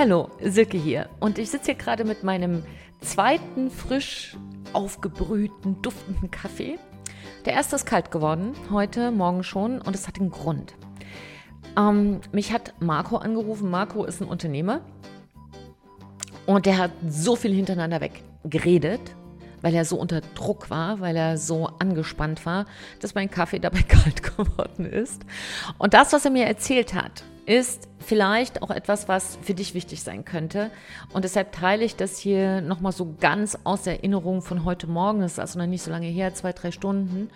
Hallo, Silke hier. Und ich sitze hier gerade mit meinem zweiten frisch aufgebrühten, duftenden Kaffee. Der erste ist kalt geworden, heute, morgen schon, und es hat einen Grund. Ähm, mich hat Marco angerufen. Marco ist ein Unternehmer und der hat so viel hintereinander weg geredet, weil er so unter Druck war, weil er so angespannt war, dass mein Kaffee dabei kalt geworden ist. Und das, was er mir erzählt hat, ist vielleicht auch etwas, was für dich wichtig sein könnte. Und deshalb teile ich das hier nochmal so ganz aus der Erinnerung von heute Morgen. Das ist also noch nicht so lange her, zwei, drei Stunden.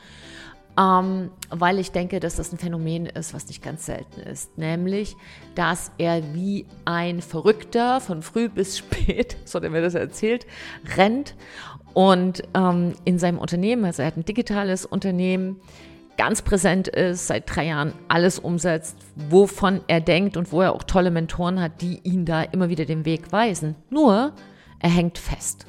Ähm, weil ich denke, dass das ein Phänomen ist, was nicht ganz selten ist. Nämlich, dass er wie ein Verrückter von früh bis spät, so hat er mir das erzählt, rennt und ähm, in seinem Unternehmen, also er hat ein digitales Unternehmen, ganz präsent ist, seit drei Jahren alles umsetzt, wovon er denkt und wo er auch tolle Mentoren hat, die ihn da immer wieder den Weg weisen. Nur, er hängt fest.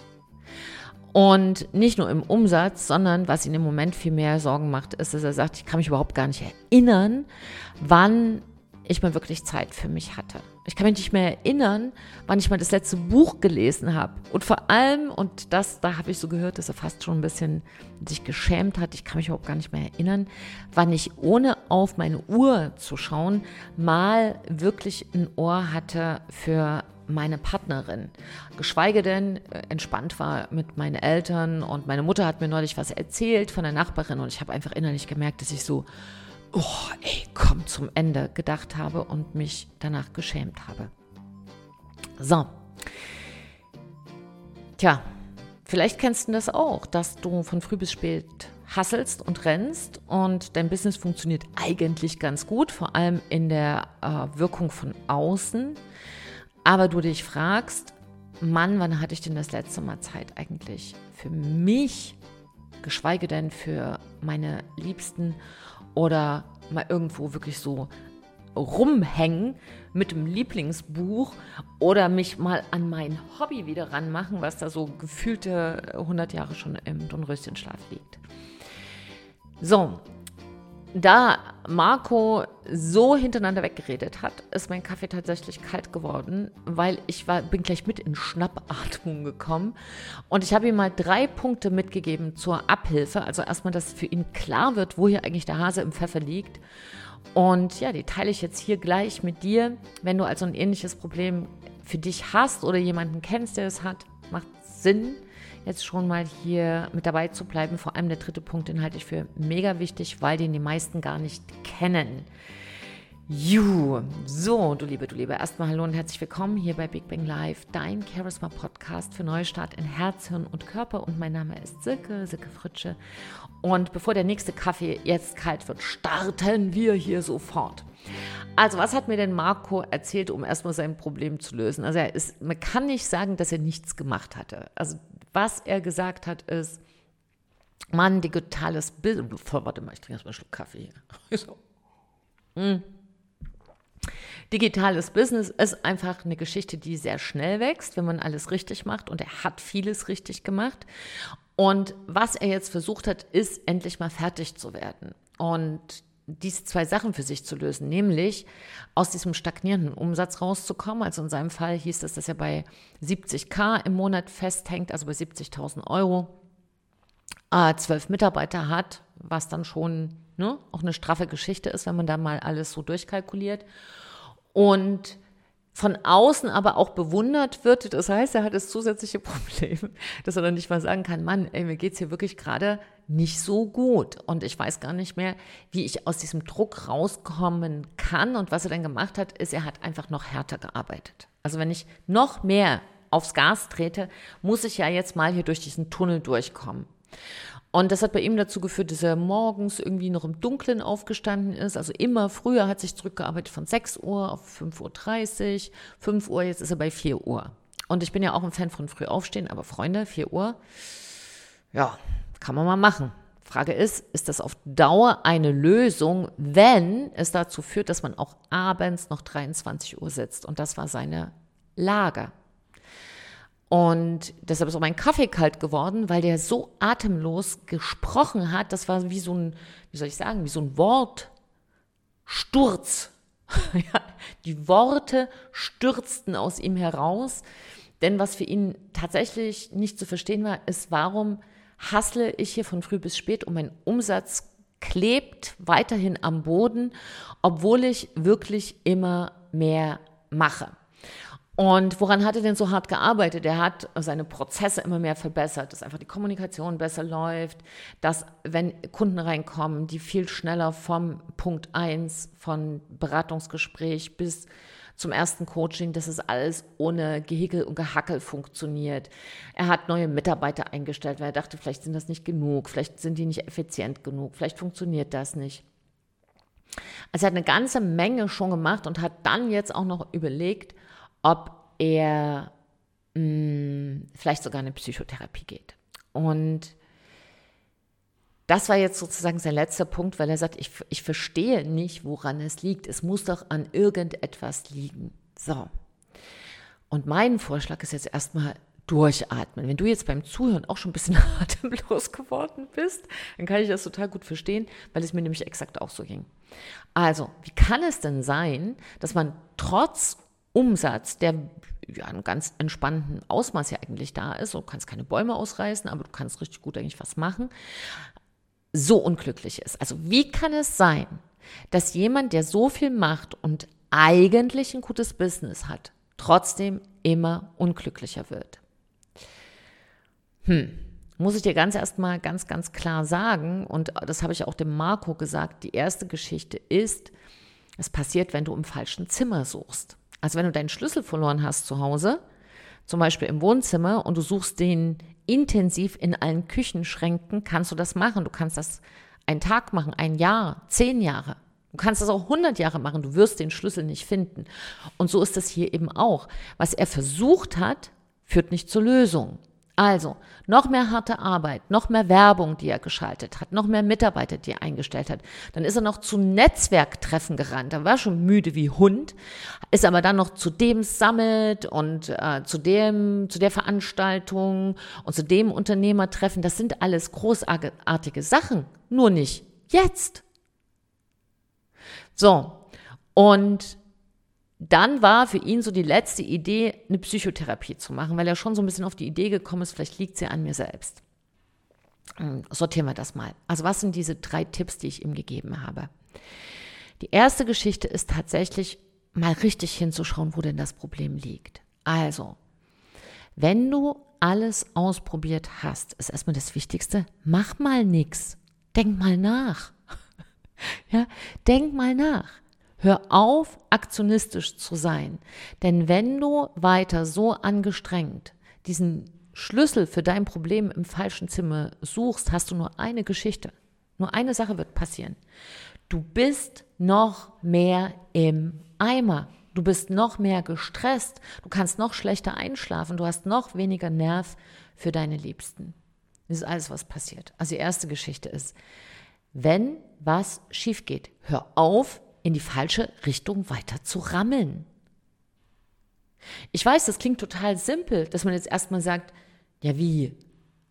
Und nicht nur im Umsatz, sondern was ihn im Moment viel mehr Sorgen macht, ist, dass er sagt, ich kann mich überhaupt gar nicht erinnern, wann ich mal wirklich Zeit für mich hatte. Ich kann mich nicht mehr erinnern, wann ich mal das letzte Buch gelesen habe. Und vor allem, und das, da habe ich so gehört, dass er fast schon ein bisschen sich geschämt hat, ich kann mich überhaupt gar nicht mehr erinnern, wann ich ohne auf meine Uhr zu schauen, mal wirklich ein Ohr hatte für meine Partnerin. Geschweige denn äh, entspannt war mit meinen Eltern und meine Mutter hat mir neulich was erzählt von der Nachbarin und ich habe einfach innerlich gemerkt, dass ich so oh, ey, komm zum Ende gedacht habe und mich danach geschämt habe. So. Tja, vielleicht kennst du das auch, dass du von früh bis spät hasselst und rennst und dein Business funktioniert eigentlich ganz gut, vor allem in der äh, Wirkung von außen. Aber du dich fragst, Mann, wann hatte ich denn das letzte Mal Zeit eigentlich für mich, geschweige denn für meine Liebsten oder mal irgendwo wirklich so rumhängen mit dem Lieblingsbuch oder mich mal an mein Hobby wieder ranmachen, was da so gefühlte 100 Jahre schon im Dornröschenschlaf liegt. So, da Marco so hintereinander weggeredet hat, ist mein Kaffee tatsächlich kalt geworden, weil ich war, bin gleich mit in Schnappatmung gekommen. Und ich habe ihm mal drei Punkte mitgegeben zur Abhilfe. Also erstmal, dass für ihn klar wird, wo hier eigentlich der Hase im Pfeffer liegt. Und ja, die teile ich jetzt hier gleich mit dir. Wenn du also ein ähnliches Problem für dich hast oder jemanden kennst, der es hat, macht Sinn, jetzt schon mal hier mit dabei zu bleiben. Vor allem der dritte Punkt, den halte ich für mega wichtig, weil den die meisten gar nicht kennen. Ju, so, du Liebe, du Liebe, erstmal hallo und herzlich willkommen hier bei Big Bang Live, dein Charisma Podcast für Neustart in Herz, Hirn und Körper. Und mein Name ist Silke, Silke Fritsche. Und bevor der nächste Kaffee jetzt kalt wird, starten wir hier sofort. Also, was hat mir denn Marco erzählt, um erstmal sein Problem zu lösen? Also, er ist, man kann nicht sagen, dass er nichts gemacht hatte. Also, was er gesagt hat, ist, Mann, digitales Bild. Warte mal, ich trinke erstmal einen Schluck Kaffee hier. so. mm. Digitales Business ist einfach eine Geschichte, die sehr schnell wächst, wenn man alles richtig macht. Und er hat vieles richtig gemacht. Und was er jetzt versucht hat, ist endlich mal fertig zu werden. Und diese zwei Sachen für sich zu lösen, nämlich aus diesem stagnierenden Umsatz rauszukommen. Also in seinem Fall hieß es, dass er bei 70k im Monat festhängt, also bei 70.000 Euro, äh, zwölf Mitarbeiter hat, was dann schon ne, auch eine straffe Geschichte ist, wenn man da mal alles so durchkalkuliert. Und von außen aber auch bewundert wird. Das heißt, er hat das zusätzliche Problem, dass er dann nicht mal sagen kann, Mann, ey, mir geht's hier wirklich gerade nicht so gut. Und ich weiß gar nicht mehr, wie ich aus diesem Druck rauskommen kann. Und was er dann gemacht hat, ist, er hat einfach noch härter gearbeitet. Also wenn ich noch mehr aufs Gas trete, muss ich ja jetzt mal hier durch diesen Tunnel durchkommen. Und das hat bei ihm dazu geführt, dass er morgens irgendwie noch im Dunkeln aufgestanden ist. Also immer früher hat sich zurückgearbeitet von 6 Uhr auf 5.30 Uhr, 5 Uhr, jetzt ist er bei 4 Uhr. Und ich bin ja auch ein Fan von früh aufstehen, aber Freunde, 4 Uhr, ja, kann man mal machen. Frage ist, ist das auf Dauer eine Lösung, wenn es dazu führt, dass man auch abends noch 23 Uhr sitzt? Und das war seine Lage. Und deshalb ist auch mein Kaffee kalt geworden, weil der so atemlos gesprochen hat. Das war wie so ein, wie soll ich sagen, wie so ein Wortsturz. Die Worte stürzten aus ihm heraus, denn was für ihn tatsächlich nicht zu verstehen war, ist, warum hassle ich hier von früh bis spät und mein Umsatz klebt weiterhin am Boden, obwohl ich wirklich immer mehr mache. Und woran hat er denn so hart gearbeitet? Er hat seine Prozesse immer mehr verbessert, dass einfach die Kommunikation besser läuft, dass wenn Kunden reinkommen, die viel schneller vom Punkt eins von Beratungsgespräch bis zum ersten Coaching, dass es alles ohne Gehickel und Gehackel funktioniert. Er hat neue Mitarbeiter eingestellt, weil er dachte, vielleicht sind das nicht genug, vielleicht sind die nicht effizient genug, vielleicht funktioniert das nicht. Also er hat eine ganze Menge schon gemacht und hat dann jetzt auch noch überlegt, ob er mh, hm, vielleicht sogar eine Psychotherapie geht. Und das war jetzt sozusagen sein letzter Punkt, weil er sagt, ich, ich verstehe nicht, woran es liegt. Es muss doch an irgendetwas liegen. So. Und mein Vorschlag ist jetzt erstmal durchatmen. Wenn du jetzt beim Zuhören auch schon ein bisschen atemlos geworden bist, dann kann ich das total gut verstehen, weil es mir nämlich exakt auch so ging. Also, wie kann es denn sein, dass man trotz Umsatz, der ja einen ganz entspannten Ausmaß ja eigentlich da ist, du kannst keine Bäume ausreißen, aber du kannst richtig gut eigentlich was machen, so unglücklich ist. Also wie kann es sein, dass jemand, der so viel macht und eigentlich ein gutes Business hat, trotzdem immer unglücklicher wird? Hm, muss ich dir ganz erstmal ganz, ganz klar sagen, und das habe ich auch dem Marco gesagt, die erste Geschichte ist, es passiert, wenn du im falschen Zimmer suchst. Also wenn du deinen Schlüssel verloren hast zu Hause, zum Beispiel im Wohnzimmer, und du suchst den intensiv in allen Küchenschränken kannst du das machen. Du kannst das einen Tag machen, ein Jahr, zehn Jahre. Du kannst das auch 100 Jahre machen, du wirst den Schlüssel nicht finden. Und so ist es hier eben auch. Was er versucht hat, führt nicht zur Lösung. Also, noch mehr harte Arbeit, noch mehr Werbung, die er geschaltet hat, noch mehr Mitarbeiter, die er eingestellt hat. Dann ist er noch zu Netzwerktreffen gerannt. Er war schon müde wie Hund, ist aber dann noch zu dem Summit und äh, zu dem, zu der Veranstaltung und zu dem Unternehmertreffen. Das sind alles großartige Sachen, nur nicht jetzt. So. Und dann war für ihn so die letzte Idee, eine Psychotherapie zu machen, weil er schon so ein bisschen auf die Idee gekommen ist, vielleicht liegt sie an mir selbst. Hm, sortieren wir das mal. Also was sind diese drei Tipps, die ich ihm gegeben habe? Die erste Geschichte ist tatsächlich mal richtig hinzuschauen, wo denn das Problem liegt. Also, wenn du alles ausprobiert hast, ist erstmal das Wichtigste, mach mal nichts. Denk mal nach. Ja, denk mal nach. Hör auf, aktionistisch zu sein. Denn wenn du weiter so angestrengt diesen Schlüssel für dein Problem im falschen Zimmer suchst, hast du nur eine Geschichte. Nur eine Sache wird passieren. Du bist noch mehr im Eimer. Du bist noch mehr gestresst. Du kannst noch schlechter einschlafen. Du hast noch weniger Nerv für deine Liebsten. Das ist alles, was passiert. Also die erste Geschichte ist, wenn was schief geht, hör auf, in die falsche Richtung weiter zu rammeln. Ich weiß, das klingt total simpel, dass man jetzt erstmal sagt, ja wie?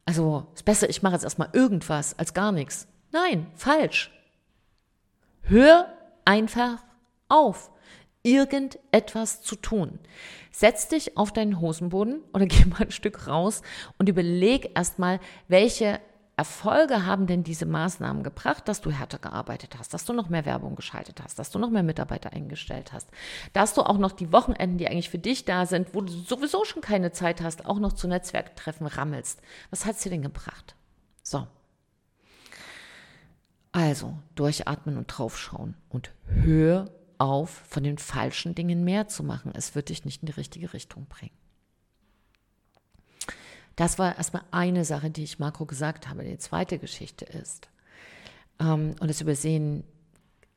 Also ist besser, ich mache jetzt erstmal irgendwas als gar nichts. Nein, falsch. Hör einfach auf, irgendetwas zu tun. Setz dich auf deinen Hosenboden oder geh mal ein Stück raus und überleg erstmal, welche Erfolge haben denn diese Maßnahmen gebracht, dass du härter gearbeitet hast, dass du noch mehr Werbung geschaltet hast, dass du noch mehr Mitarbeiter eingestellt hast, dass du auch noch die Wochenenden, die eigentlich für dich da sind, wo du sowieso schon keine Zeit hast, auch noch zu Netzwerktreffen rammelst. Was hat es dir denn gebracht? So. Also, durchatmen und draufschauen und hör auf, von den falschen Dingen mehr zu machen. Es wird dich nicht in die richtige Richtung bringen. Das war erstmal eine Sache, die ich Marco gesagt habe. Die zweite Geschichte ist, ähm, und das übersehen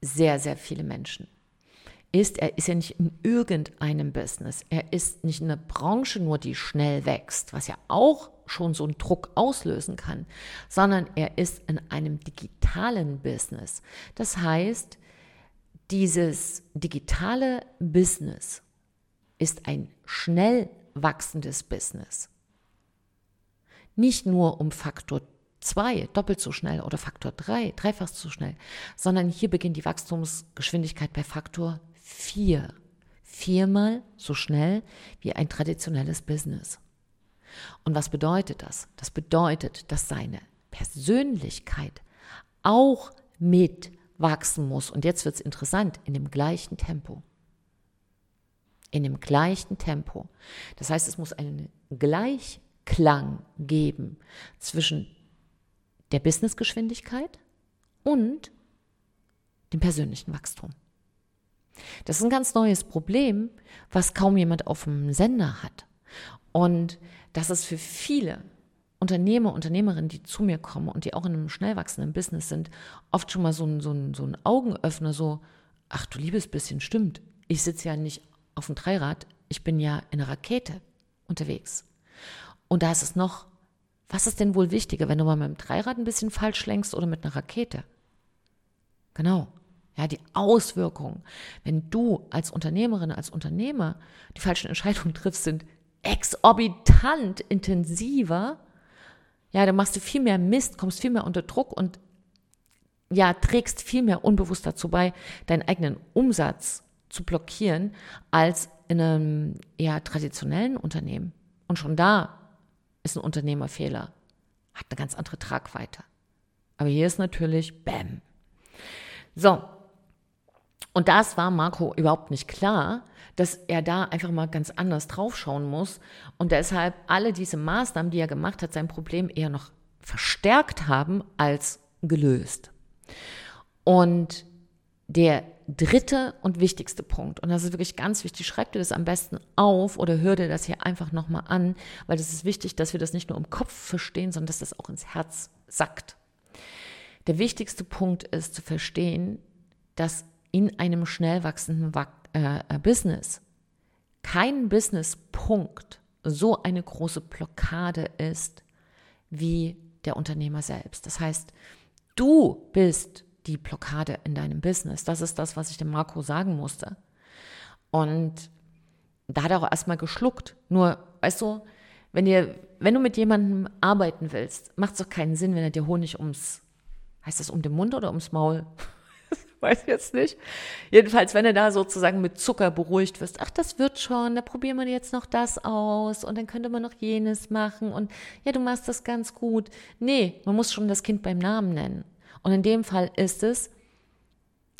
sehr, sehr viele Menschen, ist, er ist ja nicht in irgendeinem Business. Er ist nicht in einer Branche nur, die schnell wächst, was ja auch schon so einen Druck auslösen kann, sondern er ist in einem digitalen Business. Das heißt, dieses digitale Business ist ein schnell wachsendes Business nicht nur um Faktor 2, doppelt so schnell oder Faktor 3, dreifach so schnell, sondern hier beginnt die Wachstumsgeschwindigkeit bei Faktor 4. Viermal so schnell wie ein traditionelles Business. Und was bedeutet das? Das bedeutet, dass seine Persönlichkeit auch mitwachsen muss. Und jetzt wird es interessant, in dem gleichen Tempo. In dem gleichen Tempo. Das heißt, es muss einen Gleichklang geben zwischen der Businessgeschwindigkeit und dem persönlichen Wachstum. Das ist ein ganz neues Problem, was kaum jemand auf dem Sender hat. Und das ist für viele Unternehmer, Unternehmerinnen, die zu mir kommen und die auch in einem schnell wachsenden Business sind, oft schon mal so ein, so ein, so ein Augenöffner, so, ach du liebes bisschen, stimmt, ich sitze ja nicht auf dem Dreirad, ich bin ja in einer Rakete unterwegs. Und da ist es noch, was ist denn wohl wichtiger, wenn du mal mit dem Dreirad ein bisschen falsch lenkst oder mit einer Rakete? Genau. Ja, die Auswirkungen, wenn du als Unternehmerin, als Unternehmer die falschen Entscheidungen triffst, sind exorbitant intensiver. Ja, dann machst du viel mehr Mist, kommst viel mehr unter Druck und ja, trägst viel mehr unbewusst dazu bei, deinen eigenen Umsatz zu blockieren, als in einem eher traditionellen Unternehmen. Und schon da ist ein Unternehmerfehler, hat eine ganz andere Tragweite. Aber hier ist natürlich Bäm. So. Und das war Marco überhaupt nicht klar, dass er da einfach mal ganz anders draufschauen muss und deshalb alle diese Maßnahmen, die er gemacht hat, sein Problem eher noch verstärkt haben als gelöst. Und der dritte und wichtigste Punkt, und das ist wirklich ganz wichtig, schreib dir das am besten auf oder hör dir das hier einfach nochmal an, weil das ist wichtig, dass wir das nicht nur im Kopf verstehen, sondern dass das auch ins Herz sackt. Der wichtigste Punkt ist zu verstehen, dass in einem schnell wachsenden äh, äh, Business kein Businesspunkt so eine große Blockade ist wie der Unternehmer selbst. Das heißt, du bist die Blockade in deinem Business. Das ist das, was ich dem Marco sagen musste. Und da hat er auch erstmal geschluckt. Nur, weißt du, wenn, dir, wenn du mit jemandem arbeiten willst, macht es doch keinen Sinn, wenn er dir Honig ums heißt das um den Mund oder ums Maul? Weiß ich jetzt nicht. Jedenfalls, wenn du da sozusagen mit Zucker beruhigt wirst, ach, das wird schon, da probieren wir jetzt noch das aus und dann könnte man noch jenes machen und ja, du machst das ganz gut. Nee, man muss schon das Kind beim Namen nennen. Und in dem Fall ist es,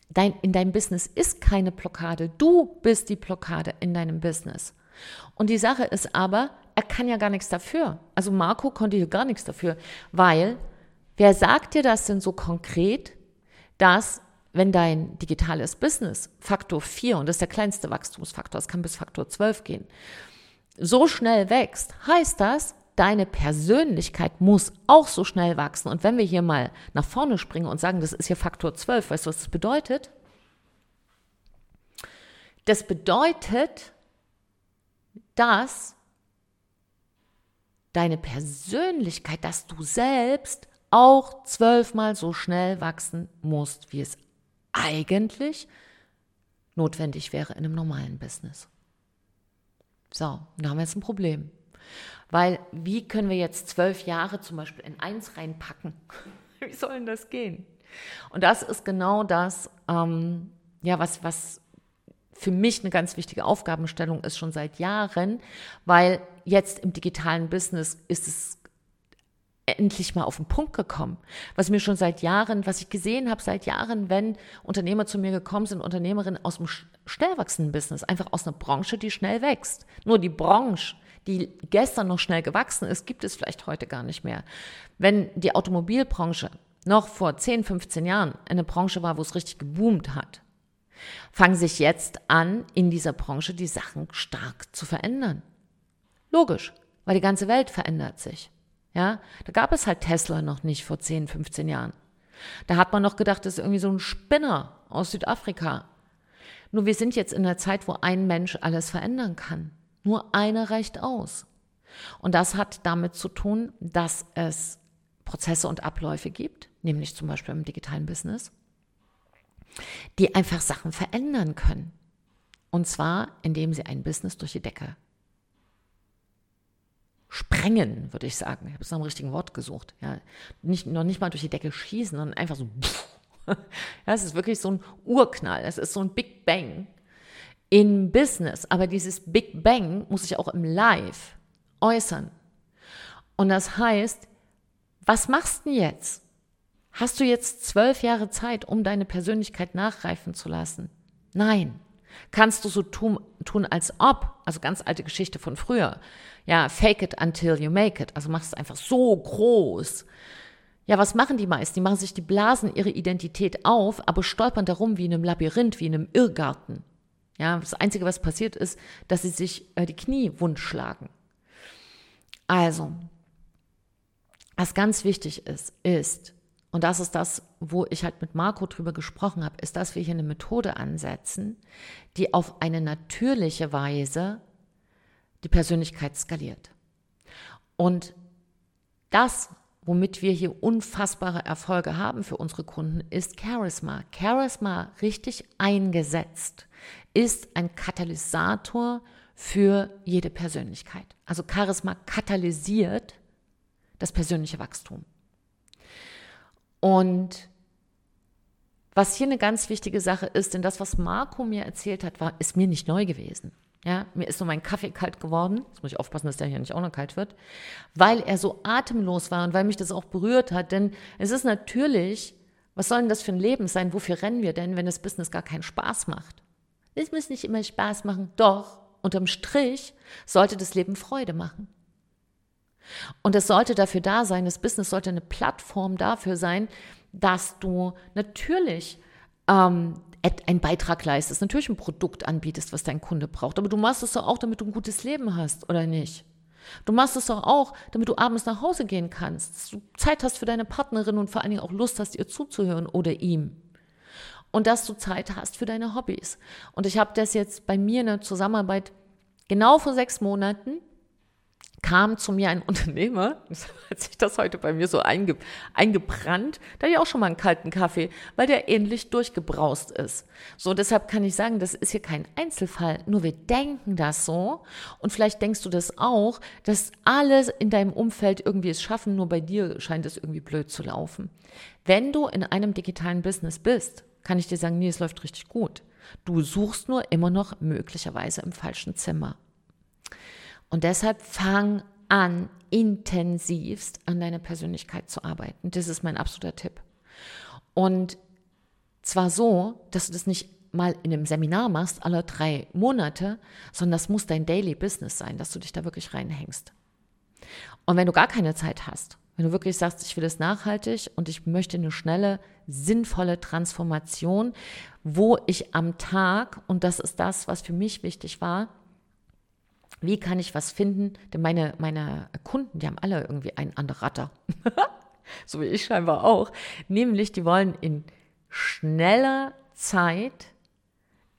dein, in deinem Business ist keine Blockade. Du bist die Blockade in deinem Business. Und die Sache ist aber, er kann ja gar nichts dafür. Also Marco konnte hier gar nichts dafür, weil Wer sagt dir das denn so konkret, dass wenn dein digitales Business Faktor 4, und das ist der kleinste Wachstumsfaktor, es kann bis Faktor 12 gehen, so schnell wächst, heißt das, deine Persönlichkeit muss auch so schnell wachsen. Und wenn wir hier mal nach vorne springen und sagen, das ist hier Faktor 12, weißt du, was das bedeutet? Das bedeutet, dass deine Persönlichkeit, dass du selbst auch zwölfmal so schnell wachsen musst, wie es eigentlich notwendig wäre in einem normalen Business. So, da haben wir jetzt ein Problem. Weil wie können wir jetzt zwölf Jahre zum Beispiel in eins reinpacken? wie soll denn das gehen? Und das ist genau das, ähm, ja, was, was für mich eine ganz wichtige Aufgabenstellung ist schon seit Jahren, weil jetzt im digitalen Business ist es endlich mal auf den Punkt gekommen. Was mir schon seit Jahren, was ich gesehen habe seit Jahren, wenn Unternehmer zu mir gekommen sind, Unternehmerinnen aus dem schnell wachsenden Business, einfach aus einer Branche, die schnell wächst. Nur die Branche, die gestern noch schnell gewachsen ist, gibt es vielleicht heute gar nicht mehr. Wenn die Automobilbranche noch vor 10, 15 Jahren eine Branche war, wo es richtig geboomt hat, fangen sich jetzt an, in dieser Branche die Sachen stark zu verändern. Logisch, weil die ganze Welt verändert sich. Ja, da gab es halt Tesla noch nicht vor 10, 15 Jahren. Da hat man noch gedacht, das ist irgendwie so ein Spinner aus Südafrika. Nur wir sind jetzt in einer Zeit, wo ein Mensch alles verändern kann. Nur einer reicht aus. Und das hat damit zu tun, dass es Prozesse und Abläufe gibt, nämlich zum Beispiel im digitalen Business, die einfach Sachen verändern können. Und zwar, indem sie ein Business durch die Decke sprengen, würde ich sagen. Ich habe es nach dem richtigen Wort gesucht. Ja, nicht, noch nicht mal durch die Decke schießen, sondern einfach so. ja, es ist wirklich so ein Urknall. Es ist so ein Big Bang, in Business, aber dieses Big Bang muss sich auch im Live äußern. Und das heißt, was machst du jetzt? Hast du jetzt zwölf Jahre Zeit, um deine Persönlichkeit nachreifen zu lassen? Nein. Kannst du so tun, tun als ob, also ganz alte Geschichte von früher. Ja, fake it until you make it. Also machst es einfach so groß. Ja, was machen die meisten? Die machen sich die Blasen ihre Identität auf, aber stolpern darum wie in einem Labyrinth, wie in einem Irrgarten. Ja, das Einzige, was passiert ist, dass sie sich äh, die Knie wund schlagen. Also, was ganz wichtig ist, ist, und das ist das, wo ich halt mit Marco drüber gesprochen habe, ist, dass wir hier eine Methode ansetzen, die auf eine natürliche Weise die Persönlichkeit skaliert. Und das, womit wir hier unfassbare Erfolge haben für unsere Kunden, ist Charisma. Charisma richtig eingesetzt ist ein Katalysator für jede Persönlichkeit. Also Charisma katalysiert das persönliche Wachstum. Und was hier eine ganz wichtige Sache ist, denn das, was Marco mir erzählt hat, war, ist mir nicht neu gewesen. Ja, mir ist nur mein Kaffee kalt geworden. Jetzt muss ich aufpassen, dass der hier nicht auch noch kalt wird, weil er so atemlos war und weil mich das auch berührt hat. Denn es ist natürlich, was soll denn das für ein Leben sein? Wofür rennen wir denn, wenn das Business gar keinen Spaß macht? Es muss nicht immer Spaß machen. Doch, unterm Strich sollte das Leben Freude machen. Und es sollte dafür da sein, das Business sollte eine Plattform dafür sein, dass du natürlich ähm, einen Beitrag leistest, natürlich ein Produkt anbietest, was dein Kunde braucht. Aber du machst es doch auch, damit du ein gutes Leben hast, oder nicht? Du machst es doch auch, damit du abends nach Hause gehen kannst, dass du Zeit hast für deine Partnerin und vor allen Dingen auch Lust hast, ihr zuzuhören oder ihm. Und dass du Zeit hast für deine Hobbys. Und ich habe das jetzt bei mir in der Zusammenarbeit genau vor sechs Monaten kam zu mir ein Unternehmer, hat sich das heute bei mir so einge, eingebrannt, da ich auch schon mal einen kalten Kaffee, weil der ähnlich durchgebraust ist. So, deshalb kann ich sagen, das ist hier kein Einzelfall, nur wir denken das so und vielleicht denkst du das auch, dass alles in deinem Umfeld irgendwie es schaffen, nur bei dir scheint es irgendwie blöd zu laufen. Wenn du in einem digitalen Business bist, kann ich dir sagen, nee, es läuft richtig gut. Du suchst nur immer noch möglicherweise im falschen Zimmer. Und deshalb fang an, intensivst an deiner Persönlichkeit zu arbeiten. Das ist mein absoluter Tipp. Und zwar so, dass du das nicht mal in einem Seminar machst, alle drei Monate, sondern das muss dein Daily Business sein, dass du dich da wirklich reinhängst. Und wenn du gar keine Zeit hast, wenn du wirklich sagst, ich will das nachhaltig und ich möchte eine schnelle, sinnvolle Transformation, wo ich am Tag, und das ist das, was für mich wichtig war, wie kann ich was finden? Denn meine, meine Kunden, die haben alle irgendwie einen anderen Ratter. so wie ich scheinbar auch. Nämlich, die wollen in schneller Zeit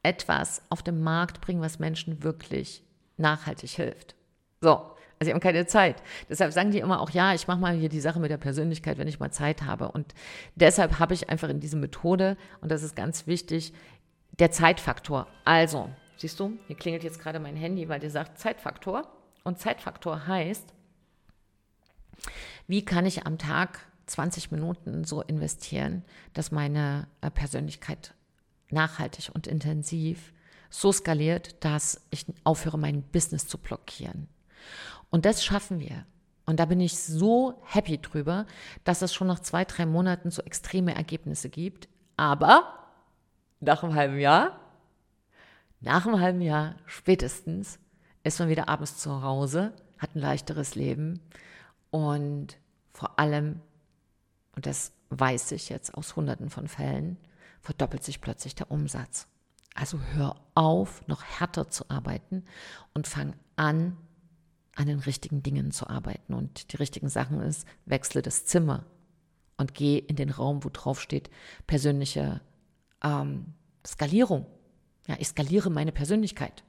etwas auf den Markt bringen, was Menschen wirklich nachhaltig hilft. So, also sie haben keine Zeit. Deshalb sagen die immer auch, ja, ich mache mal hier die Sache mit der Persönlichkeit, wenn ich mal Zeit habe. Und deshalb habe ich einfach in diese Methode, und das ist ganz wichtig, der Zeitfaktor. Also, Siehst du, hier klingelt jetzt gerade mein Handy, weil der sagt Zeitfaktor. Und Zeitfaktor heißt, wie kann ich am Tag 20 Minuten so investieren, dass meine äh, Persönlichkeit nachhaltig und intensiv so skaliert, dass ich aufhöre, mein Business zu blockieren. Und das schaffen wir. Und da bin ich so happy drüber, dass es schon nach zwei, drei Monaten so extreme Ergebnisse gibt. Aber nach einem halben Jahr nach einem halben Jahr spätestens ist man wieder abends zu Hause, hat ein leichteres Leben und vor allem, und das weiß ich jetzt aus hunderten von Fällen, verdoppelt sich plötzlich der Umsatz. Also hör auf, noch härter zu arbeiten und fang an, an den richtigen Dingen zu arbeiten. Und die richtigen Sachen ist, wechsle das Zimmer und geh in den Raum, wo drauf steht, persönliche ähm, Skalierung. Ja, ich skaliere meine Persönlichkeit.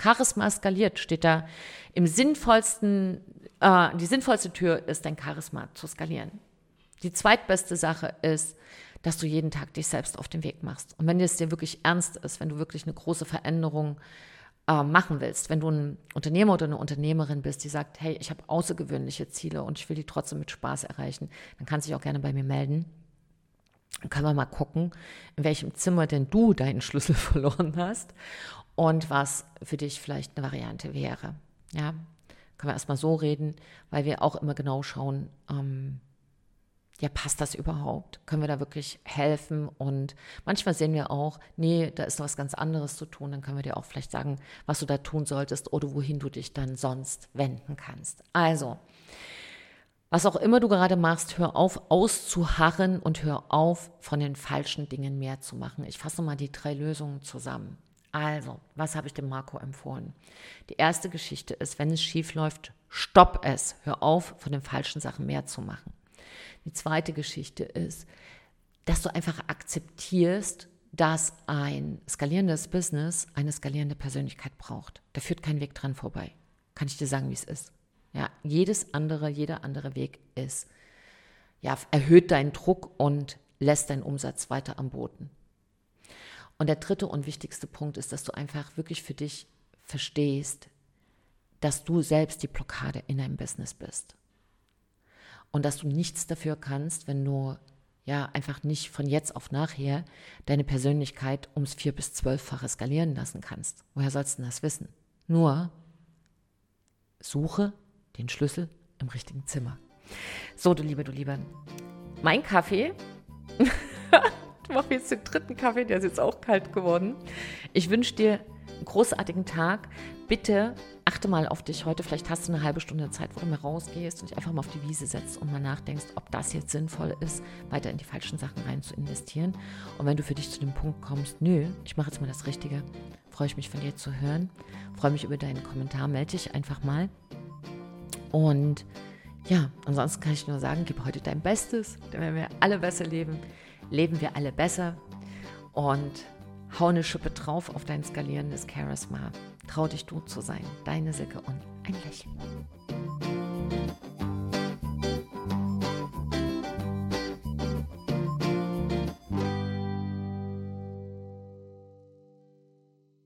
Charisma skaliert, steht da im sinnvollsten, äh, die sinnvollste Tür ist, dein Charisma zu skalieren. Die zweitbeste Sache ist, dass du jeden Tag dich selbst auf den Weg machst. Und wenn es dir wirklich ernst ist, wenn du wirklich eine große Veränderung äh, machen willst, wenn du ein Unternehmer oder eine Unternehmerin bist, die sagt, hey, ich habe außergewöhnliche Ziele und ich will die trotzdem mit Spaß erreichen, dann kannst du dich auch gerne bei mir melden. Können wir mal gucken, in welchem Zimmer denn du deinen Schlüssel verloren hast. und was für dich vielleicht eine Variante wäre. Ja, können wir erstmal so reden, weil wir auch immer genau schauen, ähm, ja, passt das überhaupt? Können wir da wirklich helfen? Und manchmal sehen wir auch, nee, da ist noch was ganz anderes zu tun. Dann können wir dir auch vielleicht sagen, was du da tun solltest oder wohin du dich dann sonst wenden kannst. Also, was auch immer du gerade machst, hör auf auszuharren und hör auf, von den falschen Dingen mehr zu machen. Ich fasse mal die drei Lösungen zusammen. Also, was habe ich dem Marco empfohlen? Die erste Geschichte ist, wenn es schief läuft, stopp es. Hör auf, von den falschen Sachen mehr zu machen. Die zweite Geschichte ist, dass du einfach akzeptierst, dass ein skalierendes Business eine skalierende Persönlichkeit braucht. Da führt kein Weg dran vorbei. Kann ich dir sagen, wie es ist. Ja, jedes andere, jeder andere Weg ist, ja, erhöht deinen Druck und lässt deinen Umsatz weiter am Boden. Und der dritte und wichtigste Punkt ist, dass du einfach wirklich für dich verstehst, dass du selbst die Blockade in deinem Business bist und dass du nichts dafür kannst, wenn du ja einfach nicht von jetzt auf nachher deine Persönlichkeit ums vier bis zwölffache skalieren lassen kannst. Woher sollst du das wissen? Nur suche den Schlüssel im richtigen Zimmer. So, du Liebe, du Liebe. Mein Kaffee. ich mache jetzt den dritten Kaffee, der ist jetzt auch kalt geworden. Ich wünsche dir einen großartigen Tag. Bitte achte mal auf dich heute. Vielleicht hast du eine halbe Stunde Zeit, wo du mal rausgehst und dich einfach mal auf die Wiese setzt und mal nachdenkst, ob das jetzt sinnvoll ist, weiter in die falschen Sachen rein zu investieren. Und wenn du für dich zu dem Punkt kommst, nö, ich mache jetzt mal das Richtige, freue ich mich von dir zu hören. Freue mich über deinen Kommentar. Melde dich einfach mal. Und ja, ansonsten kann ich nur sagen, gib heute dein Bestes, denn wenn wir alle besser leben, leben wir alle besser. Und hau eine Schippe drauf auf dein skalierendes Charisma. Trau dich du zu sein. Deine Silke und ein Lächeln.